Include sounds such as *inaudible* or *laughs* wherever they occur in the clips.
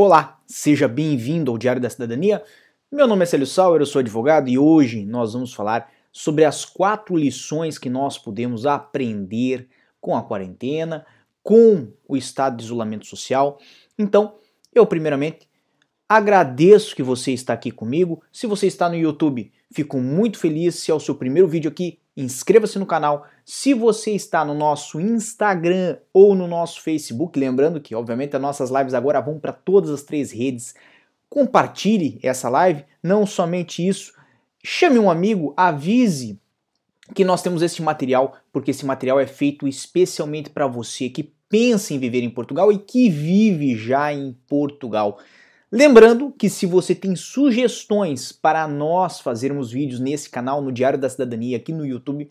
Olá, seja bem-vindo ao Diário da Cidadania. Meu nome é Célio Sauer, eu sou advogado e hoje nós vamos falar sobre as quatro lições que nós podemos aprender com a quarentena, com o estado de isolamento social. Então, eu primeiramente agradeço que você está aqui comigo. Se você está no YouTube, fico muito feliz se é o seu primeiro vídeo aqui inscreva-se no canal. Se você está no nosso Instagram ou no nosso Facebook, lembrando que, obviamente, as nossas lives agora vão para todas as três redes, compartilhe essa live. Não somente isso, chame um amigo, avise que nós temos esse material, porque esse material é feito especialmente para você que pensa em viver em Portugal e que vive já em Portugal. Lembrando que se você tem sugestões para nós fazermos vídeos nesse canal, no Diário da Cidadania, aqui no YouTube,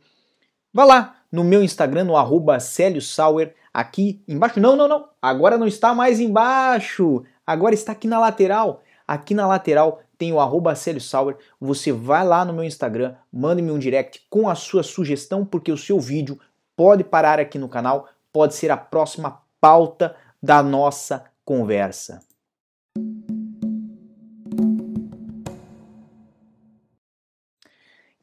vá lá no meu Instagram, no arroba Sauer, aqui embaixo. Não, não, não, agora não está mais embaixo, agora está aqui na lateral. Aqui na lateral tem o arroba Sauer, você vai lá no meu Instagram, mande-me um direct com a sua sugestão, porque o seu vídeo pode parar aqui no canal, pode ser a próxima pauta da nossa conversa.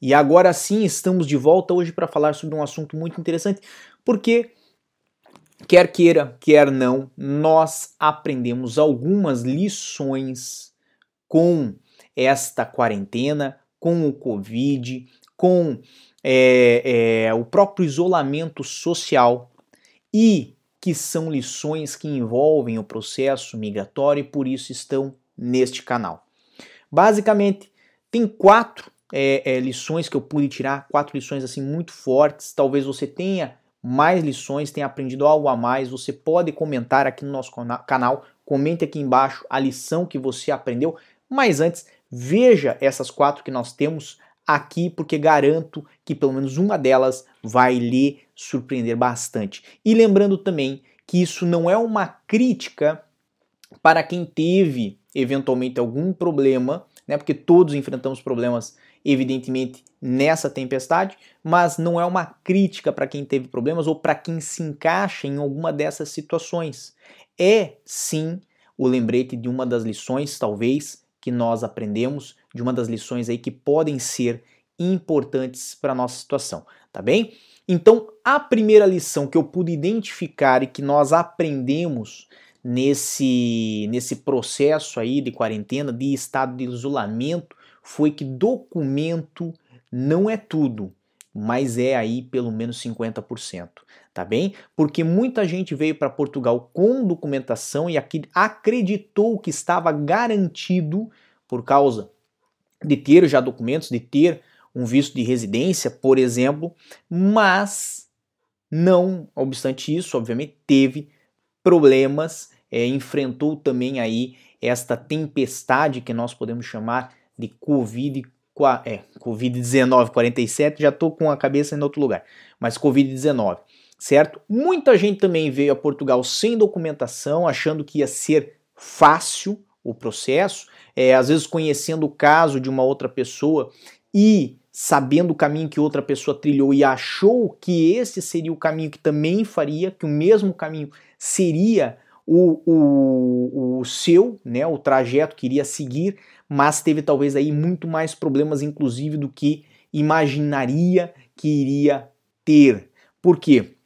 E agora sim estamos de volta hoje para falar sobre um assunto muito interessante, porque quer queira, quer não, nós aprendemos algumas lições com esta quarentena, com o Covid, com é, é, o próprio isolamento social e que são lições que envolvem o processo migratório e por isso estão neste canal. Basicamente, tem quatro é, é, lições que eu pude tirar, quatro lições assim muito fortes. Talvez você tenha mais lições, tenha aprendido algo a mais. Você pode comentar aqui no nosso canal, comente aqui embaixo a lição que você aprendeu. Mas antes, veja essas quatro que nós temos aqui, porque garanto que pelo menos uma delas vai lhe surpreender bastante. E lembrando também que isso não é uma crítica para quem teve eventualmente algum problema, né? Porque todos enfrentamos problemas evidentemente, nessa tempestade, mas não é uma crítica para quem teve problemas ou para quem se encaixa em alguma dessas situações. É sim o lembrete de uma das lições, talvez, que nós aprendemos, de uma das lições aí que podem ser importantes para a nossa situação, tá bem? Então, a primeira lição que eu pude identificar e que nós aprendemos nesse, nesse processo aí de quarentena, de estado de isolamento, foi que documento não é tudo, mas é aí pelo menos 50%, tá bem? Porque muita gente veio para Portugal com documentação e aqui acreditou que estava garantido por causa de ter já documentos, de ter um visto de residência, por exemplo, mas não obstante isso, obviamente teve problemas, é, enfrentou também aí esta tempestade que nós podemos chamar de Covid, é, Covid-19 47, já tô com a cabeça em outro lugar, mas Covid-19, certo? Muita gente também veio a Portugal sem documentação, achando que ia ser fácil o processo, é, às vezes conhecendo o caso de uma outra pessoa e sabendo o caminho que outra pessoa trilhou e achou que esse seria o caminho que também faria, que o mesmo caminho seria o, o, o seu, né, o trajeto que iria seguir, mas teve talvez aí muito mais problemas, inclusive, do que imaginaria que iria ter. Por quê?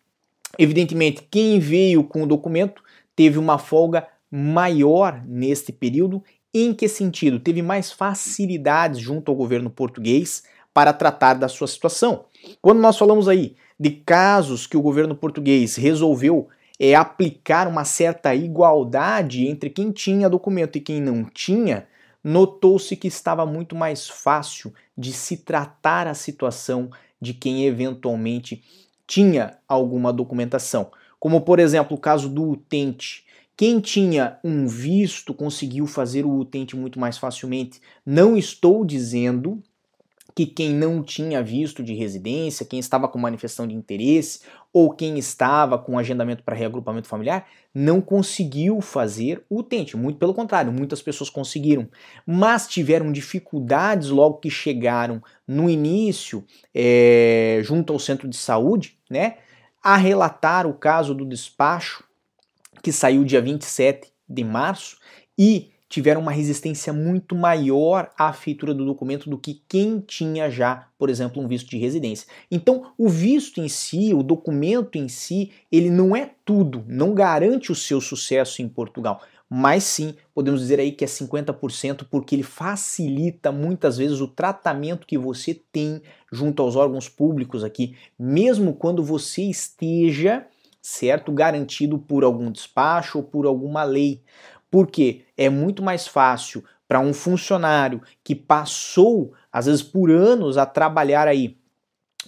Evidentemente, quem veio com o documento teve uma folga maior neste período. Em que sentido? Teve mais facilidades junto ao governo português para tratar da sua situação. Quando nós falamos aí de casos que o governo português resolveu é, aplicar uma certa igualdade entre quem tinha documento e quem não tinha, notou-se que estava muito mais fácil de se tratar a situação de quem eventualmente tinha alguma documentação. Como, por exemplo, o caso do utente. Quem tinha um visto conseguiu fazer o utente muito mais facilmente. Não estou dizendo que quem não tinha visto de residência, quem estava com manifestação de interesse ou quem estava com agendamento para reagrupamento familiar não conseguiu fazer o utente. Muito pelo contrário, muitas pessoas conseguiram, mas tiveram dificuldades logo que chegaram no início, é, junto ao centro de saúde, né, a relatar o caso do despacho que saiu dia 27 de março e tiveram uma resistência muito maior à feitura do documento do que quem tinha já, por exemplo, um visto de residência. Então, o visto em si, o documento em si, ele não é tudo, não garante o seu sucesso em Portugal, mas sim, podemos dizer aí que é 50% porque ele facilita muitas vezes o tratamento que você tem junto aos órgãos públicos aqui, mesmo quando você esteja, certo, garantido por algum despacho ou por alguma lei. Porque é muito mais fácil para um funcionário que passou, às vezes por anos, a trabalhar aí,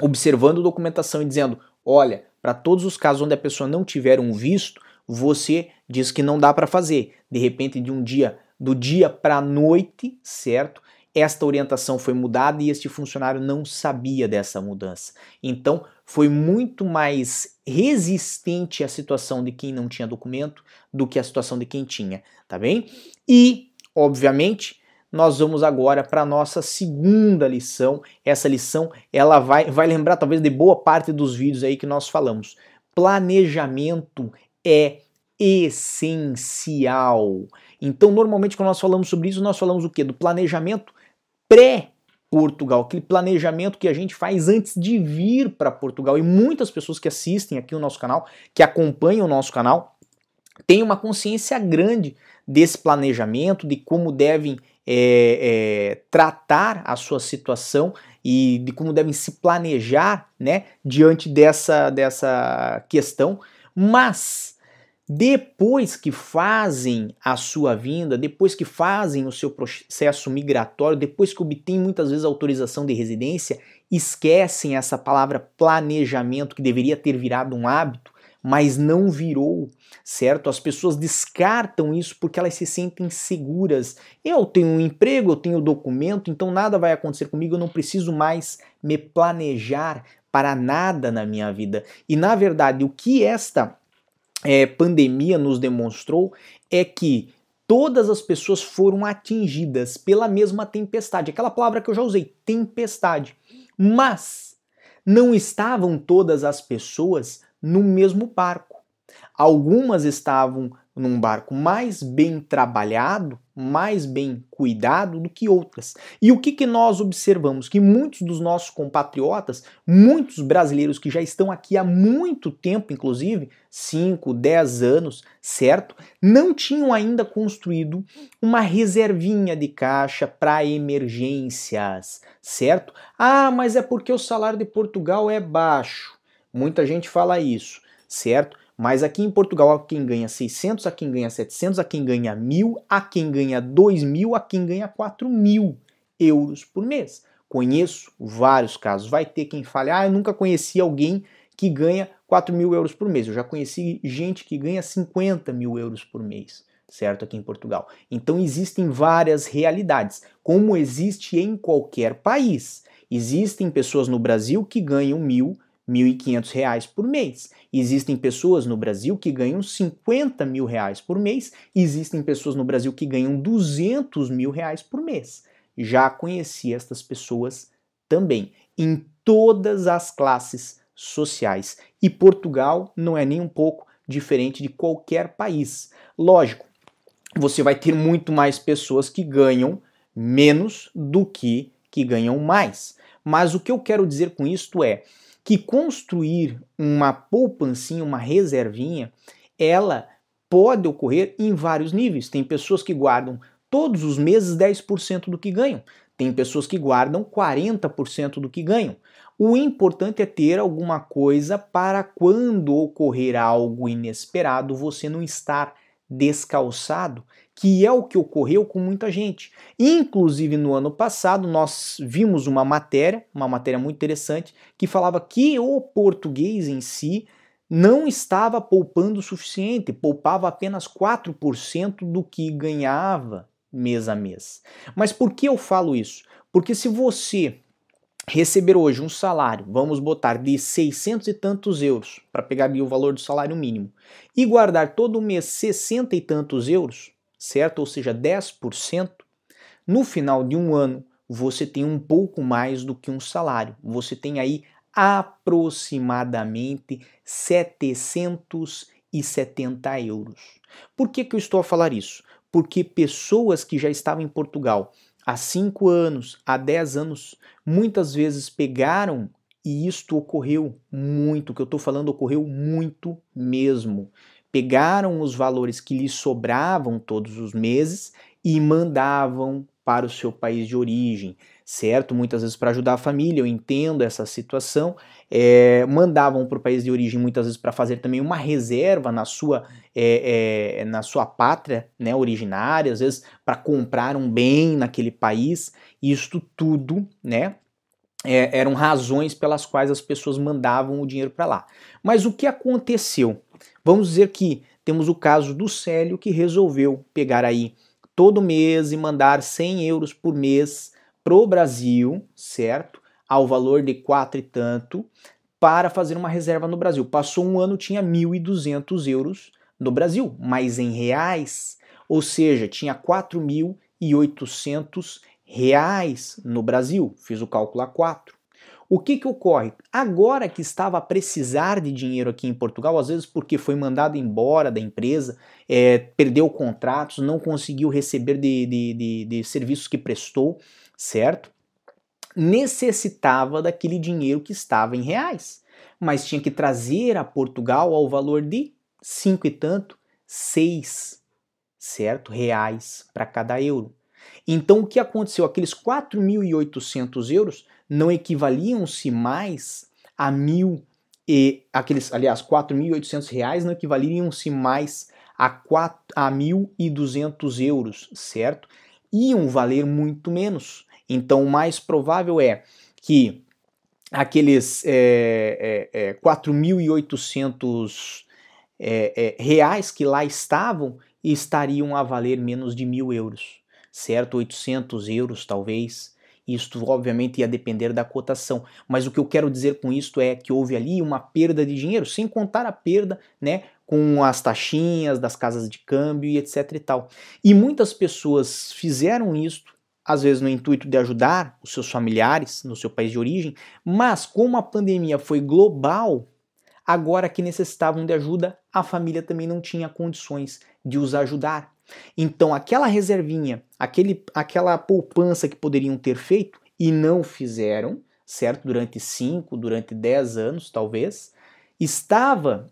observando documentação e dizendo: olha, para todos os casos onde a pessoa não tiver um visto, você diz que não dá para fazer. De repente, de um dia, do dia para a noite, certo? Esta orientação foi mudada e este funcionário não sabia dessa mudança. Então, foi muito mais resistente à situação de quem não tinha documento do que a situação de quem tinha, tá bem? E, obviamente, nós vamos agora para a nossa segunda lição. Essa lição, ela vai, vai lembrar talvez de boa parte dos vídeos aí que nós falamos. Planejamento é essencial. Então, normalmente, quando nós falamos sobre isso, nós falamos o quê? Do planejamento pré-Portugal, aquele planejamento que a gente faz antes de vir para Portugal. E muitas pessoas que assistem aqui o nosso canal, que acompanham o nosso canal, têm uma consciência grande desse planejamento, de como devem é, é, tratar a sua situação e de como devem se planejar né, diante dessa, dessa questão. Mas depois que fazem a sua vinda, depois que fazem o seu processo migratório, depois que obtêm muitas vezes autorização de residência, esquecem essa palavra planejamento que deveria ter virado um hábito, mas não virou, certo? As pessoas descartam isso porque elas se sentem seguras. Eu tenho um emprego, eu tenho documento, então nada vai acontecer comigo, eu não preciso mais me planejar para nada na minha vida. E na verdade, o que esta é, pandemia nos demonstrou é que todas as pessoas foram atingidas pela mesma tempestade. Aquela palavra que eu já usei, tempestade. Mas não estavam todas as pessoas no mesmo barco. Algumas estavam num barco mais bem trabalhado, mais bem cuidado do que outras. E o que, que nós observamos? Que muitos dos nossos compatriotas, muitos brasileiros que já estão aqui há muito tempo, inclusive 5, 10 anos, certo? Não tinham ainda construído uma reservinha de caixa para emergências, certo? Ah, mas é porque o salário de Portugal é baixo. Muita gente fala isso, certo? Mas aqui em Portugal, há quem ganha 600, há quem ganha 700, há quem ganha 1.000, há quem ganha 2.000, há quem ganha 4.000 euros por mês. Conheço vários casos. Vai ter quem fale, ah, eu nunca conheci alguém que ganha 4 mil euros por mês. Eu já conheci gente que ganha 50 mil euros por mês, certo? Aqui em Portugal. Então existem várias realidades, como existe em qualquer país. Existem pessoas no Brasil que ganham mil, 1.500 reais por mês. Existem pessoas no Brasil que ganham 50 mil reais por mês. Existem pessoas no Brasil que ganham 200 mil reais por mês. Já conheci estas pessoas também, em todas as classes sociais. E Portugal não é nem um pouco diferente de qualquer país. Lógico, você vai ter muito mais pessoas que ganham menos do que que ganham mais. Mas o que eu quero dizer com isto é, que construir uma poupancinha, uma reservinha, ela pode ocorrer em vários níveis. Tem pessoas que guardam todos os meses 10% do que ganham. Tem pessoas que guardam 40% do que ganham. O importante é ter alguma coisa para quando ocorrer algo inesperado você não estar descalçado, que é o que ocorreu com muita gente. Inclusive no ano passado nós vimos uma matéria, uma matéria muito interessante, que falava que o português em si não estava poupando o suficiente, poupava apenas 4% do que ganhava mês a mês. Mas por que eu falo isso? Porque se você receber hoje um salário, vamos botar de 600 e tantos euros, para pegar ali o valor do salário mínimo, e guardar todo mês 60 e tantos euros, certo? Ou seja, 10%, no final de um ano você tem um pouco mais do que um salário. Você tem aí aproximadamente 770 euros. Por que, que eu estou a falar isso? porque pessoas que já estavam em Portugal há 5 anos, há 10 anos, muitas vezes pegaram e isto ocorreu muito, o que eu estou falando ocorreu muito mesmo. Pegaram os valores que lhes sobravam todos os meses e mandavam para o seu país de origem, certo? Muitas vezes para ajudar a família, eu entendo essa situação. É, mandavam para o país de origem muitas vezes para fazer também uma reserva na sua, é, é, na sua pátria né, originária, às vezes para comprar um bem naquele país. Isto tudo, né? É, eram razões pelas quais as pessoas mandavam o dinheiro para lá. Mas o que aconteceu? Vamos dizer que temos o caso do Célio que resolveu pegar aí todo mês e mandar 100 euros por mês pro Brasil, certo? Ao valor de quatro e tanto, para fazer uma reserva no Brasil. Passou um ano, tinha 1.200 euros no Brasil, mas em reais, ou seja, tinha 4.800 reais no Brasil. Fiz o cálculo a 4. O que, que ocorre? Agora que estava a precisar de dinheiro aqui em Portugal, às vezes porque foi mandado embora da empresa, é, perdeu contratos, não conseguiu receber de, de, de, de serviços que prestou, certo? Necessitava daquele dinheiro que estava em reais, mas tinha que trazer a Portugal ao valor de cinco e tanto, seis, certo? Reais para cada euro. Então o que aconteceu? Aqueles 4.800 euros não equivaliam-se mais a mil e aqueles, aliás, 4.800 reais não equivaliam-se mais a, a 1.200 euros, certo? Iam valer muito menos. Então, o mais provável é que aqueles é, é, é, 4.800 é, é, reais que lá estavam estariam a valer menos de mil euros, certo? 800 euros, talvez. Isto, obviamente, ia depender da cotação. Mas o que eu quero dizer com isto é que houve ali uma perda de dinheiro, sem contar a perda, né? Com as taxinhas das casas de câmbio e etc e tal. E muitas pessoas fizeram isto, às vezes no intuito de ajudar os seus familiares no seu país de origem, mas como a pandemia foi global, agora que necessitavam de ajuda, a família também não tinha condições de os ajudar. Então, aquela reservinha, aquele, aquela poupança que poderiam ter feito e não fizeram, certo? Durante 5, durante 10 anos, talvez, estava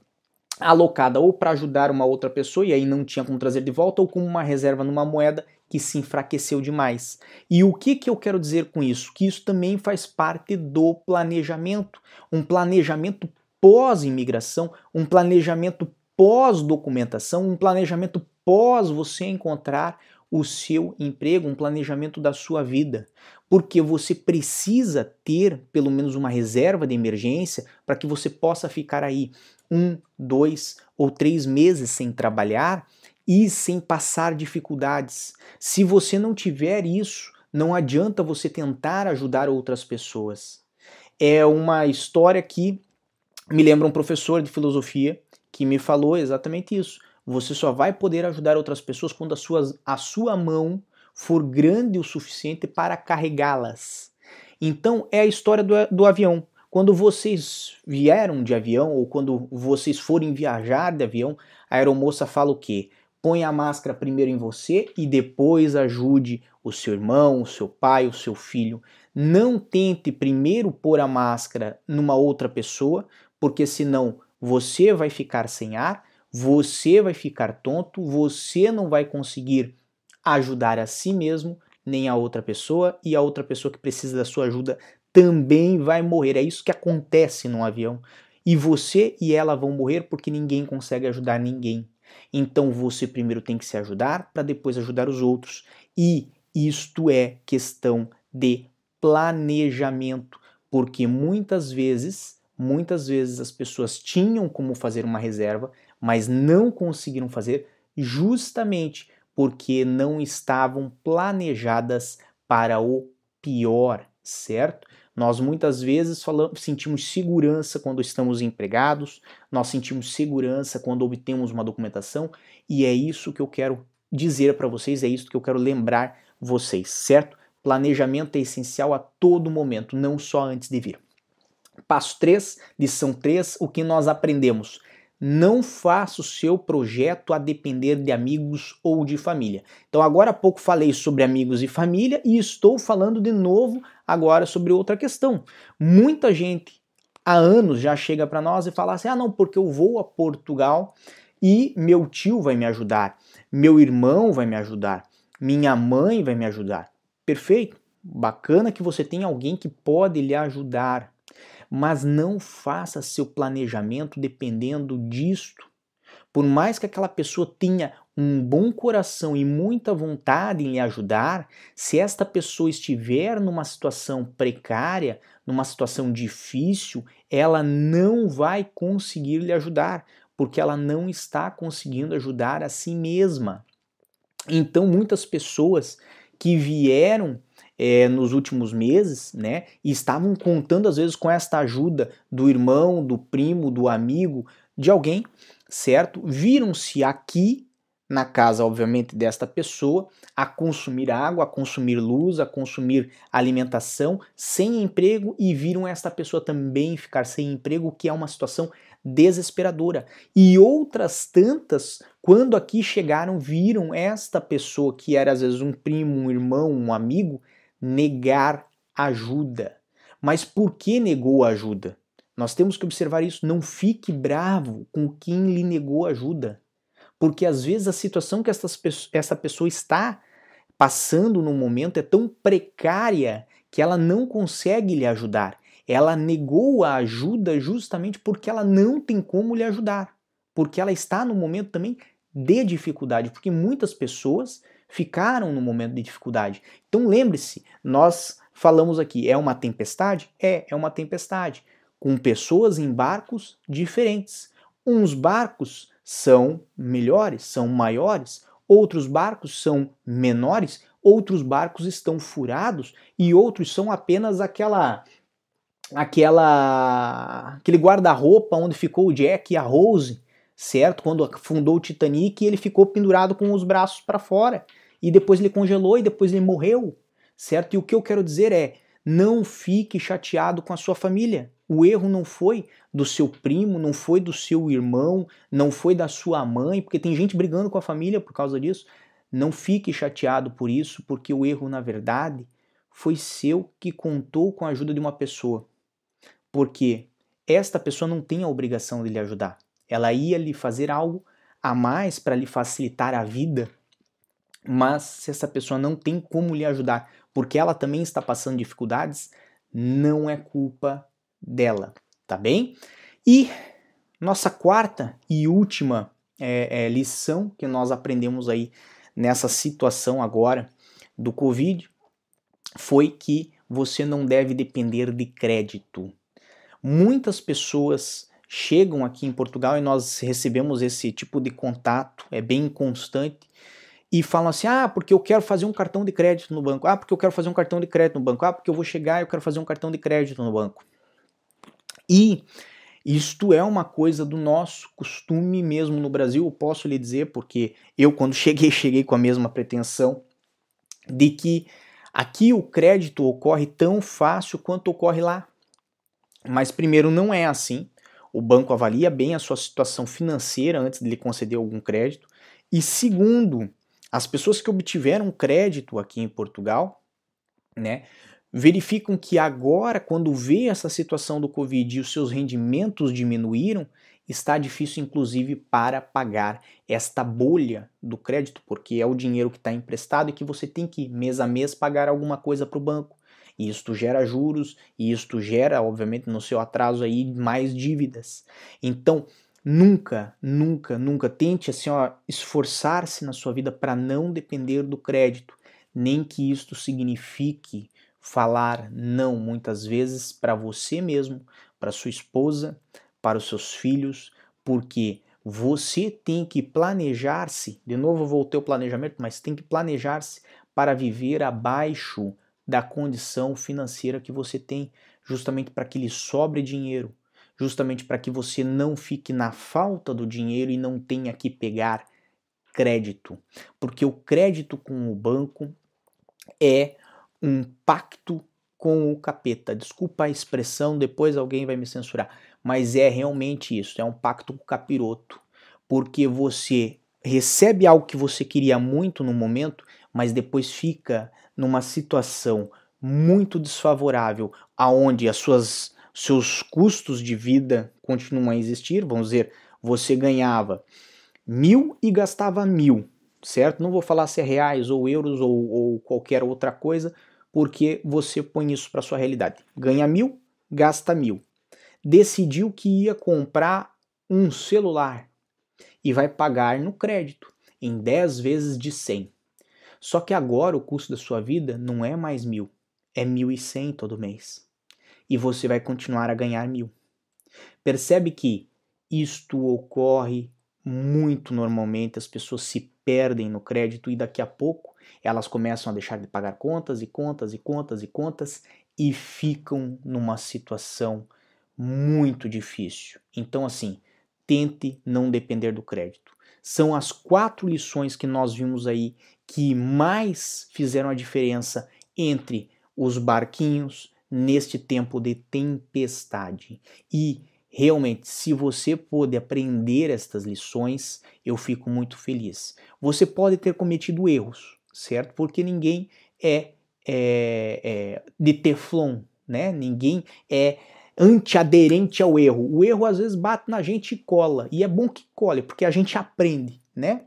alocada ou para ajudar uma outra pessoa e aí não tinha como trazer de volta, ou como uma reserva numa moeda que se enfraqueceu demais. E o que, que eu quero dizer com isso? Que isso também faz parte do planejamento, um planejamento pós-imigração, um planejamento pós-documentação, um planejamento pós você encontrar o seu emprego, um planejamento da sua vida. Porque você precisa ter pelo menos uma reserva de emergência para que você possa ficar aí um, dois ou três meses sem trabalhar e sem passar dificuldades. Se você não tiver isso, não adianta você tentar ajudar outras pessoas. É uma história que me lembra um professor de filosofia que me falou exatamente isso. Você só vai poder ajudar outras pessoas quando a sua, a sua mão for grande o suficiente para carregá-las. Então é a história do, do avião. Quando vocês vieram de avião ou quando vocês forem viajar de avião, a aeromoça fala o quê? Põe a máscara primeiro em você e depois ajude o seu irmão, o seu pai, o seu filho. Não tente primeiro pôr a máscara numa outra pessoa, porque senão você vai ficar sem ar você vai ficar tonto, você não vai conseguir ajudar a si mesmo, nem a outra pessoa, e a outra pessoa que precisa da sua ajuda também vai morrer. É isso que acontece num avião. E você e ela vão morrer porque ninguém consegue ajudar ninguém. Então você primeiro tem que se ajudar para depois ajudar os outros. E isto é questão de planejamento, porque muitas vezes, muitas vezes as pessoas tinham como fazer uma reserva, mas não conseguiram fazer justamente porque não estavam planejadas para o pior, certo? Nós muitas vezes falamos, sentimos segurança quando estamos empregados, nós sentimos segurança quando obtemos uma documentação, e é isso que eu quero dizer para vocês, é isso que eu quero lembrar vocês, certo? Planejamento é essencial a todo momento, não só antes de vir. Passo 3, lição 3, o que nós aprendemos? Não faça o seu projeto a depender de amigos ou de família. Então, agora há pouco falei sobre amigos e família e estou falando de novo agora sobre outra questão. Muita gente há anos já chega para nós e fala assim: ah, não, porque eu vou a Portugal e meu tio vai me ajudar, meu irmão vai me ajudar, minha mãe vai me ajudar. Perfeito, bacana que você tem alguém que pode lhe ajudar mas não faça seu planejamento dependendo disto. Por mais que aquela pessoa tenha um bom coração e muita vontade em lhe ajudar, se esta pessoa estiver numa situação precária, numa situação difícil, ela não vai conseguir lhe ajudar, porque ela não está conseguindo ajudar a si mesma. Então, muitas pessoas que vieram é, nos últimos meses, né? E estavam contando às vezes com esta ajuda do irmão, do primo, do amigo, de alguém, certo? Viram-se aqui na casa, obviamente, desta pessoa, a consumir água, a consumir luz, a consumir alimentação, sem emprego e viram esta pessoa também ficar sem emprego, que é uma situação desesperadora. E outras tantas, quando aqui chegaram, viram esta pessoa que era às vezes um primo, um irmão, um amigo, negar ajuda. Mas por que negou ajuda? Nós temos que observar isso. Não fique bravo com quem lhe negou ajuda. Porque às vezes a situação que essa pessoa está passando no momento é tão precária que ela não consegue lhe ajudar. Ela negou a ajuda justamente porque ela não tem como lhe ajudar. Porque ela está no momento também de dificuldade. Porque muitas pessoas ficaram no momento de dificuldade. Então lembre-se, nós falamos aqui, é uma tempestade? É, é uma tempestade, com pessoas em barcos diferentes. Uns barcos são melhores, são maiores, outros barcos são menores, outros barcos estão furados e outros são apenas aquela aquela aquele guarda-roupa onde ficou o Jack e a Rose, certo? Quando fundou o Titanic, ele ficou pendurado com os braços para fora e depois ele congelou e depois ele morreu, certo? E o que eu quero dizer é: não fique chateado com a sua família. O erro não foi do seu primo, não foi do seu irmão, não foi da sua mãe, porque tem gente brigando com a família por causa disso. Não fique chateado por isso, porque o erro, na verdade, foi seu que contou com a ajuda de uma pessoa. Porque esta pessoa não tem a obrigação de lhe ajudar. Ela ia lhe fazer algo a mais para lhe facilitar a vida mas se essa pessoa não tem como lhe ajudar, porque ela também está passando dificuldades, não é culpa dela, tá bem? E nossa quarta e última é, é, lição que nós aprendemos aí nessa situação agora do Covid foi que você não deve depender de crédito. Muitas pessoas chegam aqui em Portugal e nós recebemos esse tipo de contato, é bem constante, e falam assim: ah, porque eu quero fazer um cartão de crédito no banco, ah, porque eu quero fazer um cartão de crédito no banco, ah, porque eu vou chegar e eu quero fazer um cartão de crédito no banco. E isto é uma coisa do nosso costume mesmo no Brasil, eu posso lhe dizer, porque eu, quando *laughs* cheguei, cheguei com a mesma pretensão de que aqui o crédito ocorre tão fácil quanto ocorre lá. Mas, primeiro, não é assim. O banco avalia bem a sua situação financeira antes de lhe conceder algum crédito. E, segundo, as pessoas que obtiveram crédito aqui em Portugal, né, verificam que agora, quando vê essa situação do Covid e os seus rendimentos diminuíram, está difícil, inclusive, para pagar esta bolha do crédito, porque é o dinheiro que está emprestado e que você tem que, mês a mês, pagar alguma coisa para o banco. E isto gera juros, e isto gera, obviamente, no seu atraso aí, mais dívidas. Então, Nunca, nunca, nunca tente assim, ó, esforçar-se na sua vida para não depender do crédito, nem que isto signifique falar não muitas vezes para você mesmo, para sua esposa, para os seus filhos, porque você tem que planejar-se. De novo, voltei ao planejamento, mas tem que planejar-se para viver abaixo da condição financeira que você tem, justamente para que lhe sobre dinheiro, justamente para que você não fique na falta do dinheiro e não tenha que pegar crédito. Porque o crédito com o banco é um pacto com o capeta. Desculpa a expressão, depois alguém vai me censurar. mas é realmente isso, é um pacto com o capiroto, porque você recebe algo que você queria muito no momento, mas depois fica numa situação muito desfavorável, aonde as suas seus custos de vida continuam a existir, vamos dizer, você ganhava mil e gastava mil, certo? Não vou falar se é reais ou euros ou, ou qualquer outra coisa, porque você põe isso para sua realidade. Ganha mil, gasta mil. Decidiu que ia comprar um celular e vai pagar no crédito em 10 vezes de 100. Só que agora o custo da sua vida não é mais mil, é mil e cem todo mês. E você vai continuar a ganhar mil. Percebe que isto ocorre muito normalmente, as pessoas se perdem no crédito e daqui a pouco elas começam a deixar de pagar contas e contas e contas e contas e ficam numa situação muito difícil. Então, assim, tente não depender do crédito. São as quatro lições que nós vimos aí que mais fizeram a diferença entre os barquinhos neste tempo de tempestade. E realmente, se você pôde aprender estas lições, eu fico muito feliz. Você pode ter cometido erros, certo? Porque ninguém é, é, é de teflon, né? Ninguém é antiaderente ao erro. O erro às vezes bate na gente e cola. E é bom que cole, porque a gente aprende, né?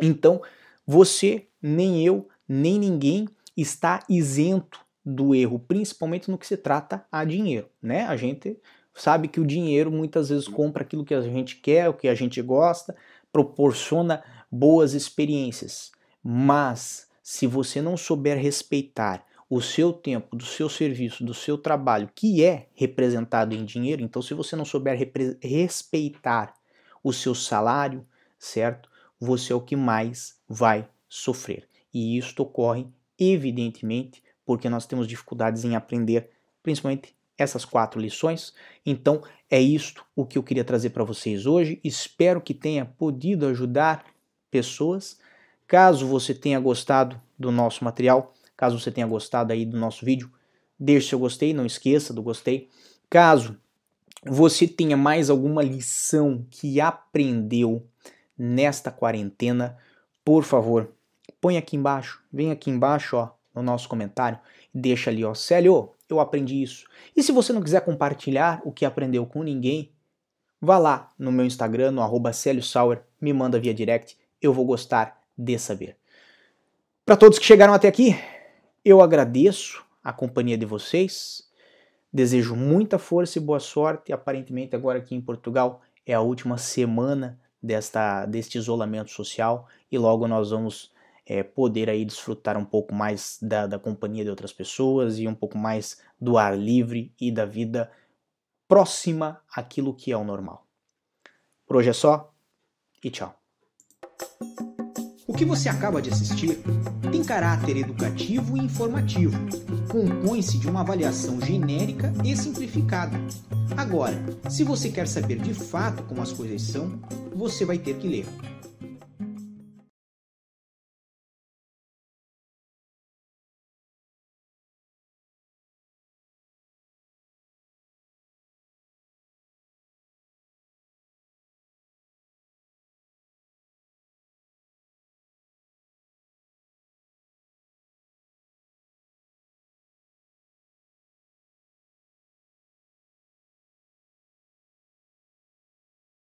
Então, você, nem eu, nem ninguém está isento do erro, principalmente no que se trata a dinheiro, né? A gente sabe que o dinheiro muitas vezes compra aquilo que a gente quer, o que a gente gosta, proporciona boas experiências. Mas se você não souber respeitar o seu tempo, do seu serviço, do seu trabalho, que é representado em dinheiro, então se você não souber respeitar o seu salário, certo? Você é o que mais vai sofrer. E isso ocorre, evidentemente, porque nós temos dificuldades em aprender, principalmente essas quatro lições. Então, é isto o que eu queria trazer para vocês hoje. Espero que tenha podido ajudar pessoas. Caso você tenha gostado do nosso material, caso você tenha gostado aí do nosso vídeo, deixe seu gostei, não esqueça do gostei. Caso você tenha mais alguma lição que aprendeu nesta quarentena, por favor, põe aqui embaixo, vem aqui embaixo, ó, no nosso comentário, deixa ali, ó, Célio, eu aprendi isso. E se você não quiser compartilhar o que aprendeu com ninguém, vá lá no meu Instagram, no arroba Sauer, me manda via direct, eu vou gostar de saber. Para todos que chegaram até aqui, eu agradeço a companhia de vocês, desejo muita força e boa sorte. Aparentemente, agora aqui em Portugal é a última semana desta, deste isolamento social e logo nós vamos é, poder aí desfrutar um pouco mais da, da companhia de outras pessoas e um pouco mais do ar livre e da vida próxima àquilo que é o normal. Por hoje é só e tchau. O que você acaba de assistir tem caráter educativo e informativo. Compõe-se de uma avaliação genérica e simplificada. Agora, se você quer saber de fato como as coisas são, você vai ter que ler.